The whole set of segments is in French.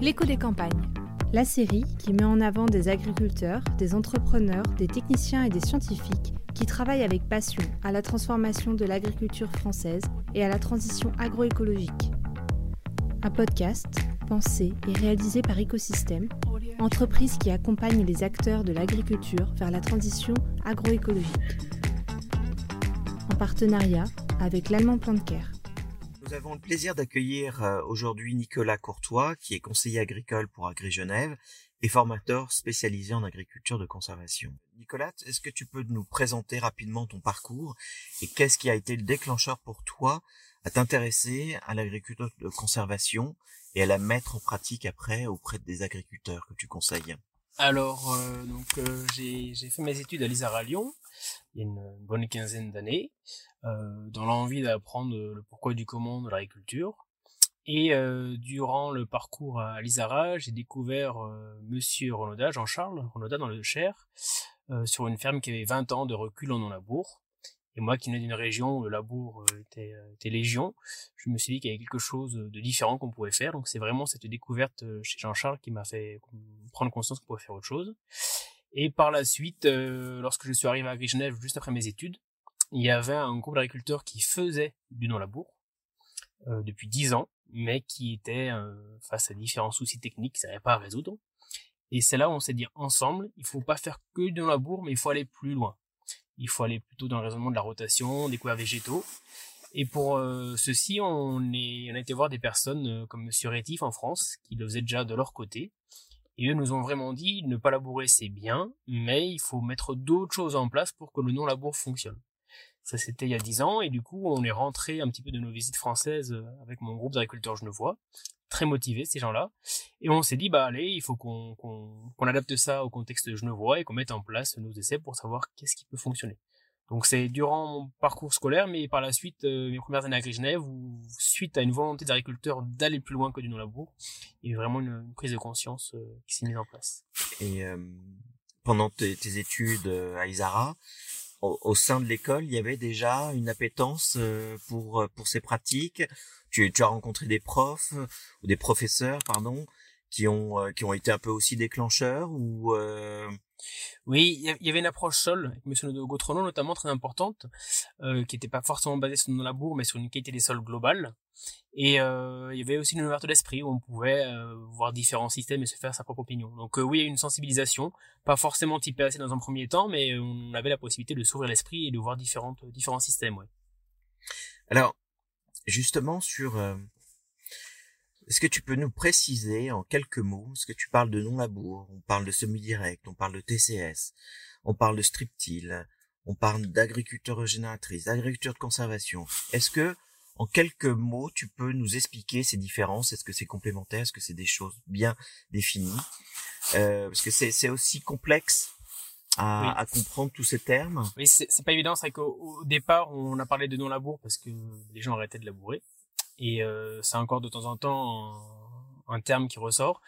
L'écho des campagnes. La série qui met en avant des agriculteurs, des entrepreneurs, des techniciens et des scientifiques qui travaillent avec passion à la transformation de l'agriculture française et à la transition agroécologique. Un podcast pensé et réalisé par Écosystème, entreprise qui accompagne les acteurs de l'agriculture vers la transition agroécologique. En partenariat avec l'Allemand Plantcare. Nous avons le plaisir d'accueillir euh, aujourd'hui Nicolas Courtois, qui est conseiller agricole pour Agri-Genève et formateur spécialisé en agriculture de conservation. Nicolas, est-ce que tu peux nous présenter rapidement ton parcours et qu'est-ce qui a été le déclencheur pour toi à t'intéresser à l'agriculture de conservation et à la mettre en pratique après auprès des agriculteurs que tu conseilles? Alors, euh, donc euh, j'ai fait mes études à l'ISARA Lyon il y a une bonne quinzaine d'années, euh, dans l'envie d'apprendre le pourquoi du comment de l'agriculture. Et euh, durant le parcours à l'Isara, j'ai découvert euh, Monsieur Renaudat, Jean-Charles Renaudat dans le Cher, euh, sur une ferme qui avait 20 ans de recul en non-labour. Et moi qui venais d'une région où le labour était, légion, je me suis dit qu'il y avait quelque chose de différent qu'on pouvait faire. Donc c'est vraiment cette découverte chez Jean-Charles qui m'a fait prendre conscience qu'on pouvait faire autre chose. Et par la suite, euh, lorsque je suis arrivé à Genève juste après mes études, il y avait un groupe d'agriculteurs qui faisait du non-labour euh, depuis dix ans, mais qui était euh, face à différents soucis techniques qu'ils n'avaient pas à résoudre. Et c'est là où on s'est dit ensemble, il faut pas faire que du non-labour, mais il faut aller plus loin. Il faut aller plutôt dans le raisonnement de la rotation, des couverts végétaux. Et pour ceci, on, est, on a été voir des personnes comme Monsieur Rétif en France, qui le faisaient déjà de leur côté, et eux nous ont vraiment dit, ne pas labourer c'est bien, mais il faut mettre d'autres choses en place pour que le non-labour fonctionne. Ça c'était il y a dix ans, et du coup on est rentré un petit peu de nos visites françaises euh, avec mon groupe d'agriculteurs genevois, très motivés ces gens-là, et on s'est dit, bah allez, il faut qu'on qu'on adapte ça au contexte genevois et qu'on mette en place nos essais pour savoir qu'est-ce qui peut fonctionner. Donc c'est durant mon parcours scolaire, mais par la suite, euh, mes premières années à Genève, où suite à une volonté des d'aller plus loin que du non-labour, il y a eu vraiment une, prise de conscience euh, qui s'est mise en place. Et euh, pendant tes, études à Isara, au, sein de l'école, il y avait déjà une appétence pour pour ces pratiques? Tu, tu as rencontré des profs ou des professeurs, pardon, qui ont qui ont été un peu aussi déclencheurs ou oui, il y avait une approche seule, avec M. Gautrono notamment très importante, euh, qui n'était pas forcément basée sur nos labour, mais sur une qualité des sols globale. Et euh, il y avait aussi une ouverture d'esprit où on pouvait euh, voir différents systèmes et se faire sa propre opinion. Donc oui, il y a une sensibilisation, pas forcément typée assez dans un premier temps, mais on avait la possibilité de s'ouvrir l'esprit et de voir différentes, différents systèmes. Alors, justement sur est-ce que tu peux nous préciser en quelques mots, ce que tu parles de non-labour, on parle de semi-direct, on parle de TCS, on parle de striptile, on parle d'agriculture régénératrice, d'agriculture de conservation. Est-ce que, en quelques mots, tu peux nous expliquer ces différences? Est-ce que c'est complémentaire? Est-ce que c'est des choses bien définies? Euh, Parce que c'est aussi complexe à, à, comprendre tous ces termes. Oui, c'est pas évident. C'est qu'au départ, on a parlé de non-labour parce que les gens arrêtaient de labourer et euh, c'est encore de temps en temps un, terme qui ressort.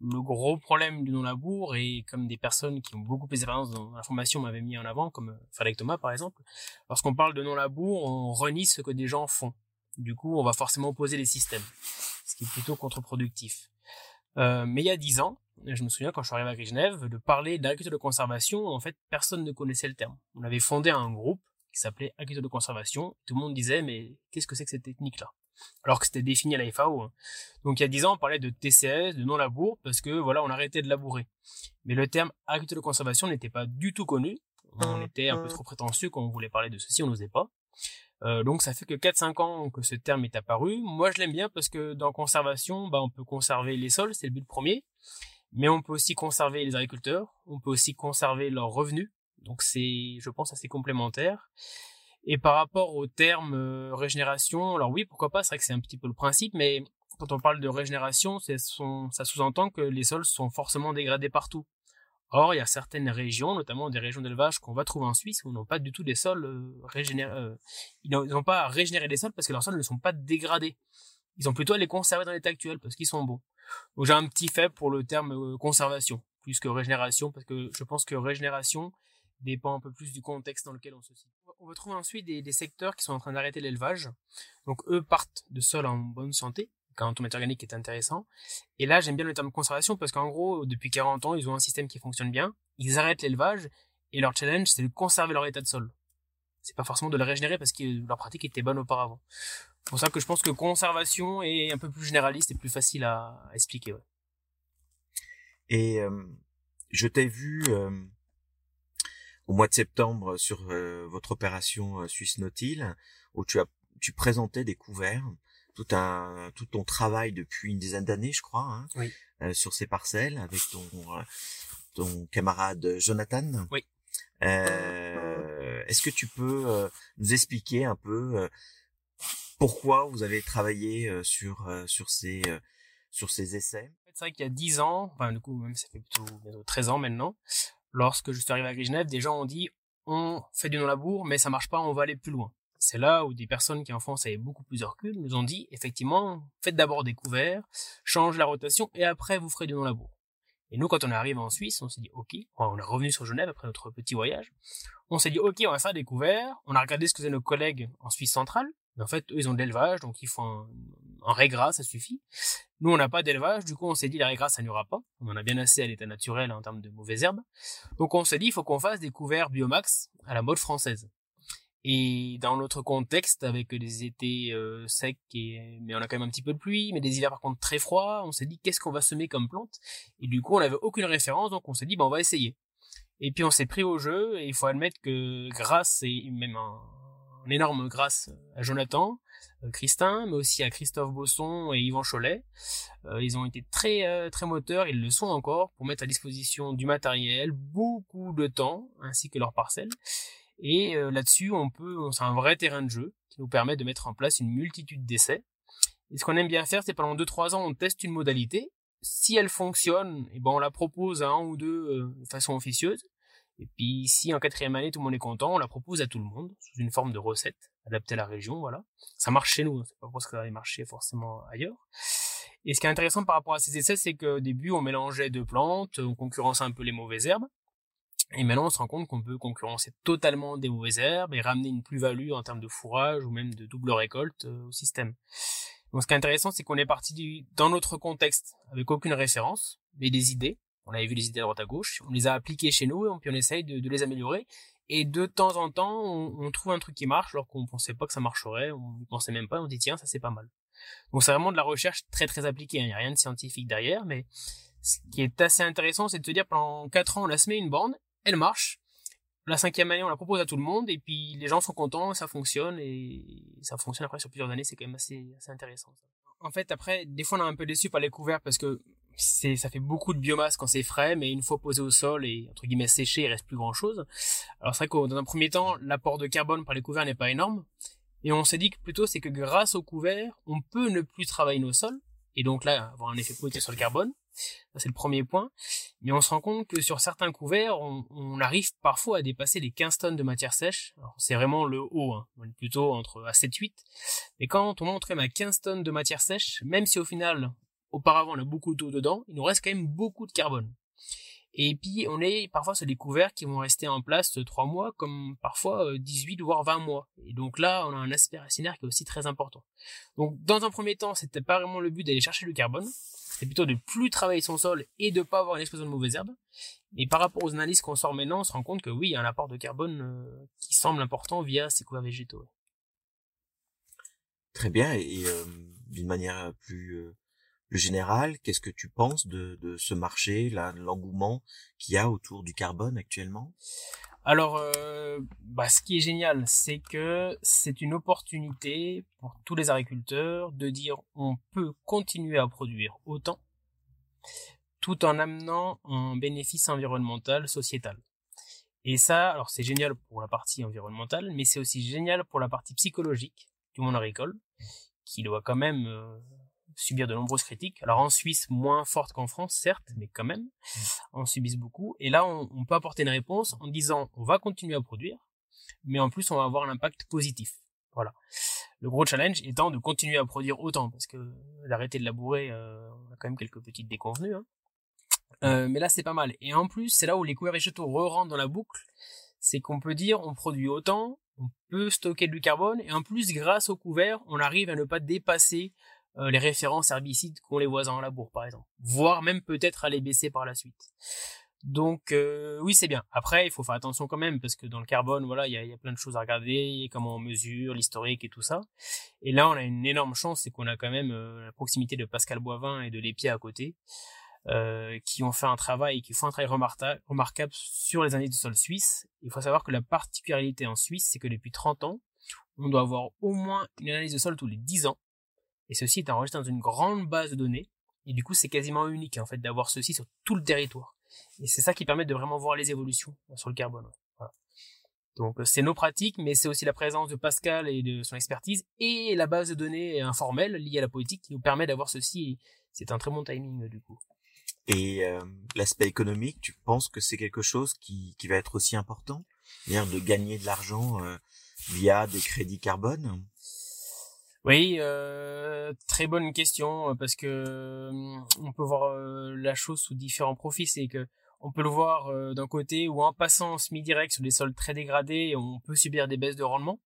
Le gros problème du non-labour, et comme des personnes qui ont beaucoup plus d'expérience dans la formation m'avaient mis en avant, comme Frédéric Thomas par exemple, lorsqu'on parle de non-labour, on renie ce que des gens font. Du coup, on va forcément opposer les systèmes, ce qui est plutôt contre-productif. Euh, mais il y a dix ans, je me souviens quand je suis arrivé à Genève, de parler d'agriculture de conservation, en fait, personne ne connaissait le terme. On avait fondé un groupe qui s'appelait agriculture de conservation. Tout le monde disait, mais qu'est-ce que c'est que cette technique-là? Alors que c'était défini à la FAO. Hein. Donc il y a 10 ans, on parlait de TCS, de non-labour, parce que voilà, on arrêtait de labourer. Mais le terme agriculture de conservation n'était pas du tout connu. On était un peu trop prétentieux quand on voulait parler de ceci, on n'osait pas. Euh, donc ça fait que 4-5 ans que ce terme est apparu. Moi je l'aime bien parce que dans conservation, bah, on peut conserver les sols, c'est le but premier. Mais on peut aussi conserver les agriculteurs, on peut aussi conserver leurs revenus. Donc c'est, je pense, assez complémentaire. Et par rapport au terme euh, régénération, alors oui, pourquoi pas, c'est vrai que c'est un petit peu le principe, mais quand on parle de régénération, ça sous-entend que les sols sont forcément dégradés partout. Or, il y a certaines régions, notamment des régions d'élevage qu'on va trouver en Suisse, où n'ont pas du tout des sols euh, régénérés. Euh, ils n'ont pas à régénérer les sols parce que leurs sols ne sont pas dégradés. Ils ont plutôt à les conserver dans l'état actuel parce qu'ils sont bons. Donc j'ai un petit fait pour le terme conservation, plus que régénération, parce que je pense que régénération, dépend un peu plus du contexte dans lequel on se situe. On va trouver ensuite des, secteurs qui sont en train d'arrêter l'élevage. Donc eux partent de sols en bonne santé, quand on matière organique est intéressant. Et là, j'aime bien le terme conservation parce qu'en gros, depuis 40 ans, ils ont un système qui fonctionne bien. Ils arrêtent l'élevage et leur challenge, c'est de conserver leur état de sol. C'est pas forcément de le régénérer parce que leur pratique était bonne auparavant. C'est pour ça que je pense que conservation est un peu plus généraliste et plus facile à, expliquer. Et euh, je t'ai vu euh, au mois de septembre sur euh, votre opération Suisse Nautil, où tu as tu présentais des couverts tout un tout ton travail depuis une dizaine d'années, je crois, hein, oui. euh, sur ces parcelles avec ton euh, ton camarade Jonathan. Oui. Euh, Est-ce que tu peux euh, nous expliquer un peu euh, pourquoi vous avez travaillé sur sur ces sur ces essais? C'est vrai qu'il y a dix ans, enfin du coup même ça fait plutôt bientôt 13 ans maintenant, lorsque je suis arrivé à Genève, des gens ont dit on fait du non-labour, mais ça marche pas, on va aller plus loin. C'est là où des personnes qui en France avaient beaucoup plus de recul nous ont dit effectivement faites d'abord des couverts, change la rotation et après vous ferez du non-labour. Et nous quand on est arrivé en Suisse, on s'est dit ok, on est revenu sur Genève après notre petit voyage, on s'est dit ok on va faire des couverts, on a regardé ce que faisaient nos collègues en Suisse centrale, en fait eux ils ont de l'élevage donc ils font un, un régras ça suffit. Nous on n'a pas d'élevage, du coup on s'est dit les régras ça n'y aura pas, on en a bien assez à l'état naturel en termes de mauvaises herbes, donc on s'est dit il faut qu'on fasse des couverts biomax à la mode française. Et dans notre contexte, avec des étés euh, secs, et, mais on a quand même un petit peu de pluie, mais des hivers par contre très froids, on s'est dit qu'est-ce qu'on va semer comme plante? Et du coup, on n'avait aucune référence, donc on s'est dit, ben, on va essayer. Et puis on s'est pris au jeu, et il faut admettre que grâce, et même un, énorme grâce à Jonathan, euh, Christin, mais aussi à Christophe Bosson et Yvan Cholet, euh, ils ont été très euh, très moteurs, ils le sont encore, pour mettre à disposition du matériel, beaucoup de temps, ainsi que leurs parcelles. Et là-dessus, on peut, c'est un vrai terrain de jeu qui nous permet de mettre en place une multitude d'essais. Et ce qu'on aime bien faire, c'est pendant 2-3 ans, on teste une modalité. Si elle fonctionne, et eh ben on la propose à un ou deux de façon officieuse. Et puis si en quatrième année tout le monde est content, on la propose à tout le monde sous une forme de recette adaptée à la région. Voilà, ça marche chez nous, hein. c'est pas parce que ça va marcher forcément ailleurs. Et ce qui est intéressant par rapport à ces essais, c'est qu'au début on mélangeait deux plantes, on concurrençait un peu les mauvaises herbes. Et maintenant, on se rend compte qu'on peut concurrencer totalement des mauvaises herbes et ramener une plus-value en termes de fourrage ou même de double récolte euh, au système. Donc, ce qui est intéressant, c'est qu'on est parti dans notre contexte avec aucune référence, mais des idées. On avait vu les idées à droite à gauche, on les a appliquées chez nous et puis on essaye de, les améliorer. Et de temps en temps, on, trouve un truc qui marche alors qu'on pensait pas que ça marcherait, on ne pensait même pas, on dit tiens, ça c'est pas mal. Donc c'est vraiment de la recherche très très appliquée, hein. il n'y a rien de scientifique derrière, mais ce qui est assez intéressant, c'est de se dire pendant 4 ans, on a semé une bande elle marche. La cinquième année, on la propose à tout le monde, et puis les gens sont contents, ça fonctionne, et ça fonctionne après sur plusieurs années, c'est quand même assez intéressant. En fait, après, des fois, on est un peu déçu par les couverts parce que c'est, ça fait beaucoup de biomasse quand c'est frais, mais une fois posé au sol et, entre guillemets, séché, il reste plus grand chose. Alors, c'est vrai que dans un premier temps, l'apport de carbone par les couverts n'est pas énorme. Et on s'est dit que plutôt, c'est que grâce aux couverts, on peut ne plus travailler nos sols, et donc là, avoir un effet positif sur le carbone. c'est le premier point. Mais on se rend compte que sur certains couverts, on, arrive parfois à dépasser les 15 tonnes de matière sèche. Alors c'est vraiment le haut, hein. on est plutôt entre à 7-8. Mais quand on monte même à 15 tonnes de matière sèche, même si au final, auparavant on a beaucoup d'eau dedans, il nous reste quand même beaucoup de carbone. Et puis on est parfois sur des couverts qui vont rester en place 3 mois, comme parfois 18 euh, voire 20 mois. Et donc là, on a un aspect racinaire qui est aussi très important. Donc dans un premier temps, c'était pas vraiment le but d'aller chercher le carbone, c'est plutôt de plus travailler son sol et de pas avoir une explosion de mauvaises herbes. Et par rapport aux analyses qu'on sort maintenant, on se rend compte que oui, il y a un apport de carbone euh, qui semble important via ces couverts végétaux. Très bien, et euh, d'une manière plus le général, qu'est-ce que tu penses de, de ce marché, l'engouement qu'il y a autour du carbone actuellement? Alors, euh, bah, ce qui est génial, c'est que c'est une opportunité pour tous les agriculteurs de dire on peut continuer à produire autant tout en amenant un bénéfice environnemental, sociétal. Et ça, alors c'est génial pour la partie environnementale, mais c'est aussi génial pour la partie psychologique du monde agricole, qui doit quand même euh, subir de nombreuses critiques. Alors en Suisse, moins forte qu'en France, certes, mais quand même, mm. on subisse beaucoup. Et là, on, peut apporter une réponse en disant, on va continuer à produire, mais en plus, on va avoir un impact positif. Voilà. Le gros challenge étant de continuer à produire autant, parce que d'arrêter de labourer, euh, on a quand même quelques petites déconvenues. Hein. Euh, mais là, c'est pas mal. Et en plus, c'est là où les couverts végétaux re-rentrent dans la boucle. C'est qu'on peut dire, on produit autant, on peut stocker du carbone, et en plus, grâce aux couverts, on arrive à ne pas dépasser euh, les références herbicides qu'ont les voisins en labour, par exemple. Voire même peut-être à les baisser par la suite. Donc euh, oui, c'est bien. Après, il faut faire attention quand même parce que dans le carbone, voilà, il y a, plein de choses à regarder, comment on mesure, l'historique et tout ça. Et là, on a une énorme chance, c'est qu'on a quand même euh, la proximité de Pascal Boivin et de Lépier à côté, qui ont fait un travail, qui font un travail remarquable sur les années du sol suisse. Il faut savoir que la particularité en Suisse, c'est que depuis 30 ans, on doit avoir au moins une analyse de sol tous les 10 ans. Et ceci est enregistré dans une grande base de données. Et du coup, c'est quasiment unique en fait d'avoir ceci sur tout le territoire. Et c'est ça qui permet de vraiment voir les évolutions sur le carbone. Voilà. Donc euh, c'est nos pratiques, mais c'est aussi la présence de Pascal et de son expertise et la base de données informelle liée à la politique qui nous permet d'avoir ceci. C'est un très bon timing du coup. Et euh, l'aspect économique, tu penses que c'est quelque chose qui, qui va être aussi important, dire de gagner de l'argent euh, via des crédits carbone? Oui, euh, très bonne question parce que on peut voir la chose sous différents profils. C'est que on peut le voir d'un côté où en passant en semi-direct sur des sols très dégradés, on peut subir des baisses de rendement.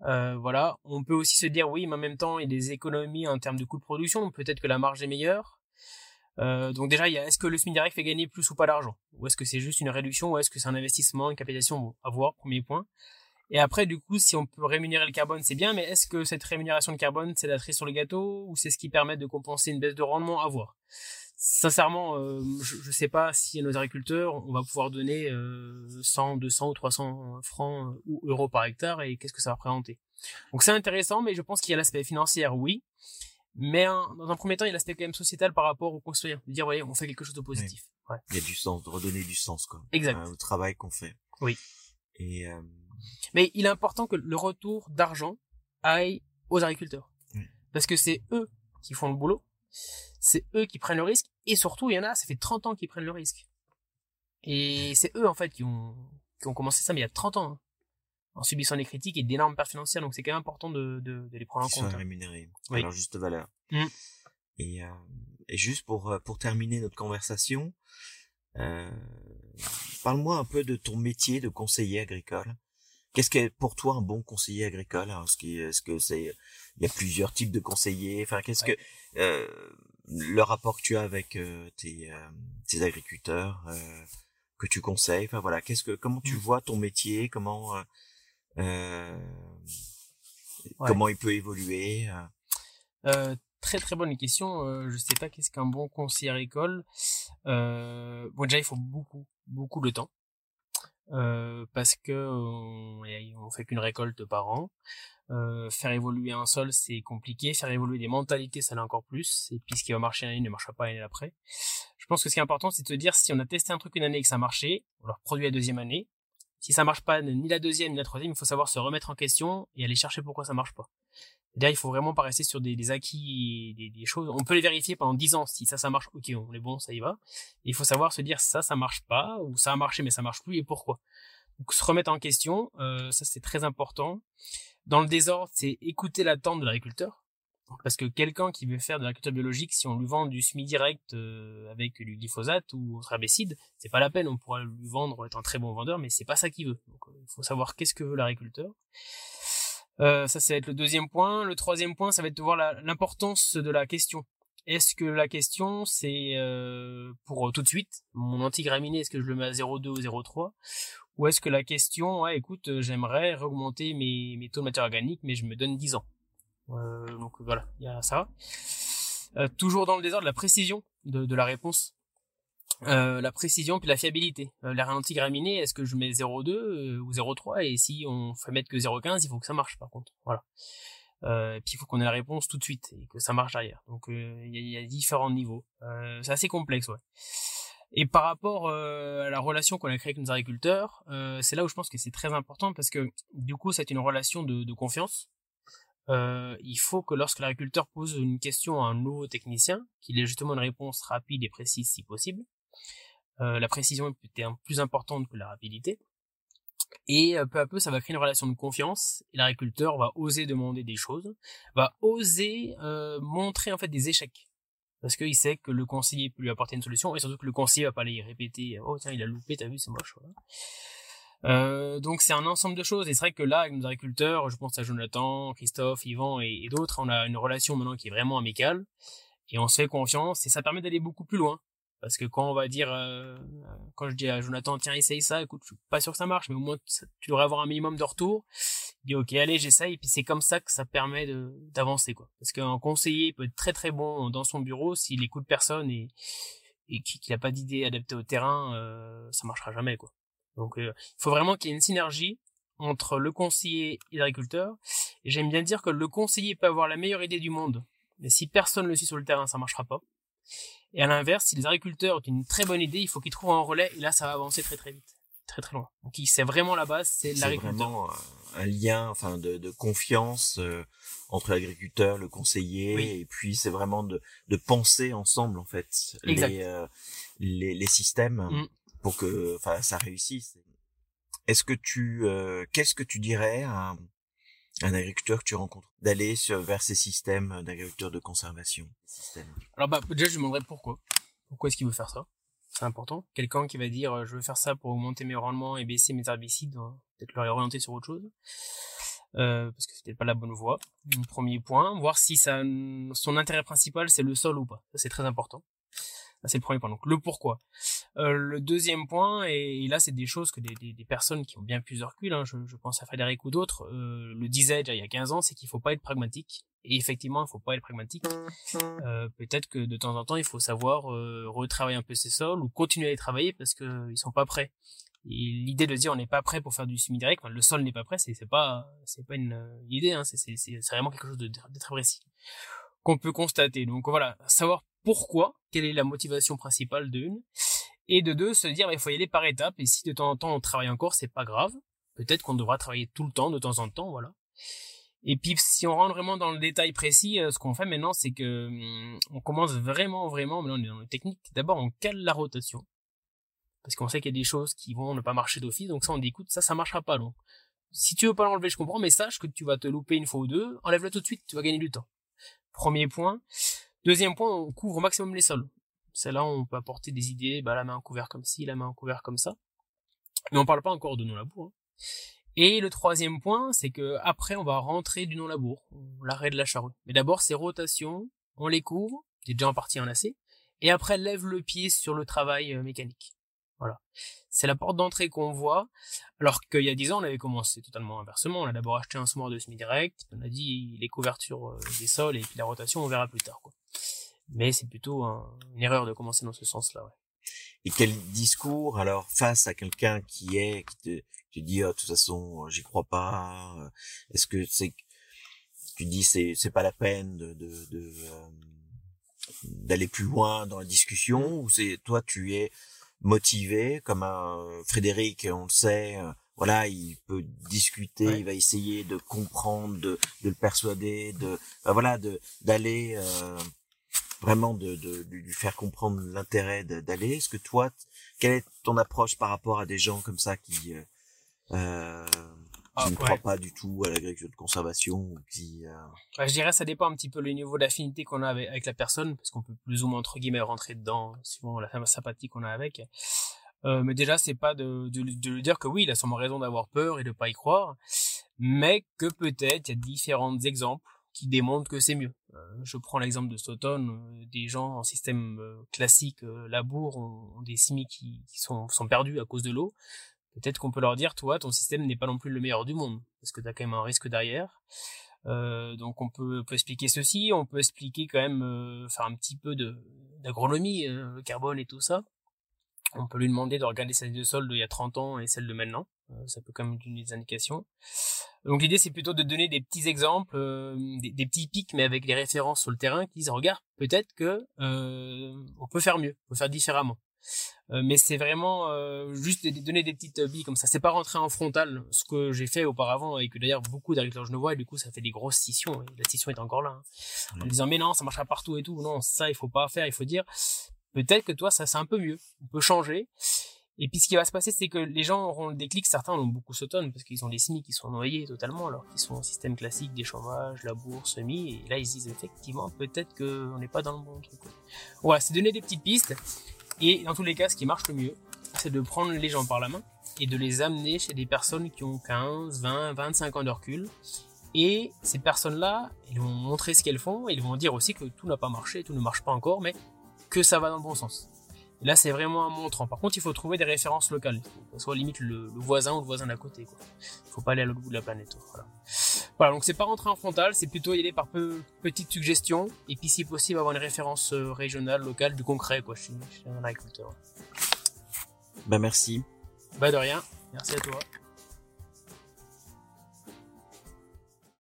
voilà, on peut aussi se dire oui, mais en même temps, il y a des économies en termes de coûts de production. Peut-être que la marge est meilleure. Euh, donc déjà, il y a est-ce que le semi-direct fait gagner plus ou pas d'argent? Ou est-ce que c'est juste une réduction? Ou est-ce que c'est un investissement, une capitalisation? À voir, premier point. Et après, du coup, si on peut rémunérer le carbone, c'est bien, mais est-ce que cette rémunération de carbone, c'est la cerise sur le gâteau ou c'est ce qui permet de compenser une baisse de rendement À voir? Sincèrement, euh, je ne sais pas si à nos agriculteurs, on va pouvoir donner euh, 100, 200 ou 300 francs euh, ou euros par hectare et qu'est-ce que ça va représenter? Donc c'est intéressant, mais je pense qu'il y a l'aspect financier, oui. Mais dans un premier temps, il y a l'aspect quand même sociétal par rapport au construire. De dire, voyez, on fait quelque chose de positif. Ouais. Il y a du sens, de redonner du sens, quoi. Exact. Euh, au travail qu'on fait. Oui. Et euh... Mais il est important que le retour d'argent aille aux agriculteurs. Parce que c'est eux qui font le boulot. C'est eux qui prennent le risque. Et surtout, il y en a, ça fait 30 ans qu'ils prennent le risque. Et c'est eux, en fait, qui ont, qui ont commencé ça, mais il y a 30 ans. Hein en subissant des critiques et d'énormes pertes financières. Donc c'est quand même important de, de, de les prendre en compte. Sont rémunérés oui. à leur juste valeur. Mm. Et, euh, et juste pour euh, pour terminer notre conversation, euh, parle-moi un peu de ton métier de conseiller agricole. Qu'est-ce qu'est pour toi un bon conseiller agricole Est-ce que est-ce que c'est il y a plusieurs types de conseillers? Enfin, qu'est-ce que euh, le rapport que tu as avec euh, tes euh, tes agriculteurs que tu conseilles? Enfin voilà, qu'est-ce que comment tu mm. vois ton métier? Comment euh, comment il peut évoluer euh? euh, Très très bonne question. Euh, je sais pas qu'est-ce qu'un bon conseiller agricole. Euh, bon déjà il faut beaucoup beaucoup de temps. Euh, parce que on, fait qu'une récolte par an. Euh, faire évoluer un sol c'est compliqué, faire évoluer des mentalités ça l'est encore plus, et puis ce qui va marcher l'année ne marchera pas l'année d'après. Je pense que ce qui est important c'est de se dire si on a testé un truc une année et que ça marchait, on le reproduit la deuxième année, si ça marche pas ni la deuxième ni la troisième, il faut savoir se remettre en question et aller chercher pourquoi ça marche pas. D'ailleurs, il faut vraiment pas rester sur des, acquis, des, choses. On peut les vérifier pendant dix ans. Si ça, ça marche, ok, on est bon, ça y va. il faut savoir se dire ça, ça marche pas, ou ça a marché mais ça marche plus et pourquoi? Donc se remettre en question, euh, ça c'est très important. Dans le désordre, c'est écouter l'attente de l'agriculteur. Parce que quelqu'un qui veut faire de l'agriculture biologique, si on lui vend du semi direct euh, avec du glyphosate ou autre herbicide, c'est pas la peine. On pourra lui vendre être un très bon vendeur, mais c'est pas ça qu'il veut. Donc, euh, il faut savoir qu'est-ce que veut l'agriculteur. Euh, ça, ça va être le deuxième point. Le troisième point, ça va être de voir l'importance de la question. Est-ce que la question, c'est euh, pour tout de suite, mon antigraminé, est-ce que je le mets à 0,2 ou 0,3 Ou est-ce que la question, ouais, écoute, j'aimerais augmenter mes, mes taux de matière organique, mais je me donne 10 ans euh, donc voilà, il y a ça. Euh, toujours dans le désordre, la précision de, de la réponse. Euh, la précision puis la fiabilité. Euh, les ralentis graminés, est-ce que je mets 0,2 euh, ou 0,3 et si on fait mettre que 0,15, il faut que ça marche par contre. Voilà. Euh, puis il faut qu'on ait la réponse tout de suite et que ça marche derrière. Donc il y, y, a différents niveaux. c'est assez complexe, ouais. Et par rapport à la relation qu'on a créée avec nos agriculteurs, c'est là où je pense que c'est très important parce que du coup c'est une relation de, de confiance euh, il faut que lorsque l'agriculteur pose une question à un nouveau technicien, qu'il ait justement une réponse rapide et précise si possible. Euh, la précision est plus importante que la rapidité. Et euh, peu à peu, ça va créer une relation de confiance. Et l'agriculteur va oser demander des choses, va oser euh, montrer en fait des échecs, parce qu'il sait que le conseiller peut lui apporter une solution, et surtout que le conseiller va pas aller répéter. Oh tiens, il a loupé, t'as vu, c'est moche. Donc c'est un ensemble de choses et c'est vrai que là avec nos agriculteurs, je pense à Jonathan, Christophe, Yvan et, et d'autres, on a une relation maintenant qui est vraiment amicale et on se fait confiance et ça permet d'aller beaucoup plus loin. Parce que quand on va dire, euh, quand je dis à Jonathan, tiens, essaye ça, écoute, je suis pas sûr que ça marche, mais au moins tu devrais avoir un minimum de retour. Il dit, ok, allez, j'essaye, et puis c'est comme ça que ça permet d'avancer, quoi. Parce qu'un conseiller peut être très très bon dans son bureau s'il écoute personne et, et qu'il n'a pas d'idée adaptée au terrain, euh, ça marchera jamais, quoi. Donc, euh, il faut vraiment qu'il y ait une synergie entre le conseiller et l'agriculteur. J'aime bien dire que le conseiller peut avoir la meilleure idée du monde, mais si personne le suit sur le terrain, ça marchera pas. Et à l'inverse, si les agriculteurs ont une très bonne idée, il faut qu'ils trouvent un relais et là, ça va avancer très très vite, très très loin. Donc c'est vraiment la base, c'est l'agriculteur. C'est vraiment un lien, enfin, de, de confiance euh, entre l'agriculteur, le conseiller, et puis c'est vraiment de, de penser ensemble en fait les, euh, les, les systèmes mm. pour que, enfin, ça réussisse. Est-ce que tu, euh, qu'est-ce que tu dirais à un agriculteur que tu rencontres d'aller vers ces systèmes d'agriculture de conservation Alors bah déjà je lui demanderais pourquoi. Pourquoi est-ce qu'il veut faire ça? C'est important. Quelqu'un qui va dire euh, je veux faire ça pour augmenter mes rendements et baisser mes herbicides, peut-être leur orienter sur autre chose. Euh, parce que c'était pas la bonne voie. Premier point, voir si ça, son intérêt principal c'est le sol ou pas. C'est très important c'est le premier point. Donc le pourquoi. Euh, le deuxième point, et, là c'est des choses que des, des, personnes qui ont bien plus de recul, hein, je, je, pense à Frédéric ou d'autres, euh, le disaient déjà il y a 15 ans, c'est qu'il faut pas être pragmatique. Et effectivement, il faut pas être pragmatique. Euh, Peut-être que de temps en temps, il faut savoir euh, retravailler un peu ses sols ou continuer à les travailler parce que ils sont pas prêts. Et l'idée de dire on n'est pas prêt pour faire du semi direct, le sol n'est pas prêt, c'est pas c'est pas une, une idée, hein, c'est vraiment quelque chose de, de très précis qu'on peut constater. Donc voilà, savoir pourquoi, quelle est la motivation principale d'une, et de deux, se dire, il faut y aller par étapes, et si de temps en temps on travaille encore, c'est pas grave. Peut-être qu'on devra travailler tout le temps, de temps en temps, voilà. Et puis, si on rentre vraiment dans le détail précis, euh, ce qu'on fait maintenant, c'est que hum, on commence vraiment, vraiment, mais on est dans le technique. D'abord, on cale la rotation. Parce qu'on sait qu'il y a des choses qui vont ne pas marcher d'office, donc ça, on dit, écoute, ça, ça marchera pas, donc. Si tu veux pas l'enlever, je comprends, mais sache que tu vas te louper une fois ou deux, enlève-le tout de suite, tu vas gagner du temps. Premier point. Deuxième point, on couvre au maximum les sols. C'est là où on peut apporter des idées, bah, la main couvert comme ci, la main couvert comme ça. Mais on parle pas encore de non-labour. Hein. Et le troisième point, c'est que après, on va rentrer du non-labour, l'arrêt de la charrue. Mais d'abord, ces rotations, on les couvre, c'est déjà en partie enlacé, et après, lève le pied sur le travail euh, mécanique. Voilà. C'est la porte d'entrée qu'on voit, alors qu'il y a dix ans, on avait commencé totalement inversement. On a d'abord acheté un semoir de semi-direct, on a dit les couvertures euh, des sols et puis la rotation, on verra plus tard. Quoi. Mais c'est plutôt une erreur de commencer dans ce sens-là. Ouais. Et quel discours alors face à quelqu'un qui est qui te, te dit oh, de toute façon j'y crois pas euh, est-ce que c'est tu dis c'est c'est pas la peine de de, de euh, d'aller plus loin dans la discussion ou c'est toi tu es motivé comme un Frédéric on le sait euh, voilà il peut discuter il va essayer de comprendre de, de le persuader de ben voilà de d'aller euh, vraiment de, de, de, lui faire comprendre l'intérêt d'aller. Est-ce que toi quelle est ton approche par rapport à des gens comme ça qui euh, euh qui ah, ne croient pas du tout à l'agriculture de conservation qui je dirais ça dépend un petit peu le niveau d'affinité qu'on a avec, avec, la personne parce qu'on peut plus ou moins entre guillemets rentrer dedans suivant la sympathie qu'on a avec. Euh, mais déjà, c'est pas de, de, de, lui dire que oui, il a sûrement raison d'avoir peur et de pas y croire, mais que peut-être il y a différents exemples qui démontrent que c'est mieux. Euh, je prends l'exemple de Stoughton, euh, des gens en système euh, classique labour ont, des semis qui, sont, perdus à cause de l'eau. Peut-être qu'on peut leur dire, toi, ton système n'est pas non plus le meilleur du monde, parce que tu as quand même un risque derrière. donc on peut, expliquer ceci, on peut expliquer quand même, faire un petit peu d'agronomie, le carbone et tout ça. On peut lui demander de regarder sa de sol d'il y a 30 ans et celle de maintenant. Euh, ça peut quand même donner des indications. Donc l'idée c'est plutôt de donner des petits exemples, euh, des, petits pics, mais avec des références sur le terrain qui disent regarde peut-être que euh, on peut faire mieux, on peut faire différemment. mais c'est vraiment juste de donner des petites billes comme ça. C'est pas rentrer en frontal, ce que j'ai fait auparavant et que d'ailleurs beaucoup d'agriculteurs vois et du coup ça fait des grosses scissions. Et la scission est encore là, hein. en disant mais non ça marchera partout et tout. Non ça il faut pas faire, il faut dire peut-être que toi ça c'est un peu mieux. On peut changer. Et puis ce qui va se passer, c'est que les gens auront le déclic, certains ont beaucoup s'automne parce qu'ils ont des semis qui sont noyés totalement, alors qu'ils sont en système classique des chômages, labour, semis, et là ils se disent effectivement peut-être qu'on n'est pas dans le bon truc. Voilà, c'est donner des petites pistes, et dans tous les cas, ce qui marche le mieux, c'est de prendre les gens par la main, et de les amener chez des personnes qui ont 15, 20, 25 ans de recul. Et ces personnes-là, ils vont montrer ce qu'elles font, et ils vont dire aussi que tout n'a pas marché, tout ne marche pas encore, mais que ça va dans le bon sens. Et là, c'est vraiment un montrant. Par contre, il faut trouver des références locales. Soit limite le, voisin ou le voisin d'à côté. Quoi. Il faut pas aller à l'autre bout de la planète. Voilà. voilà donc c'est pas rentrer en frontal, c'est plutôt y aller par peu, petites suggestions. Et puis, si possible, avoir une référence euh, régionale, locale, du concret, quoi, chez, chez un agriculteur. Bah, merci. Bah, de rien. Merci à toi.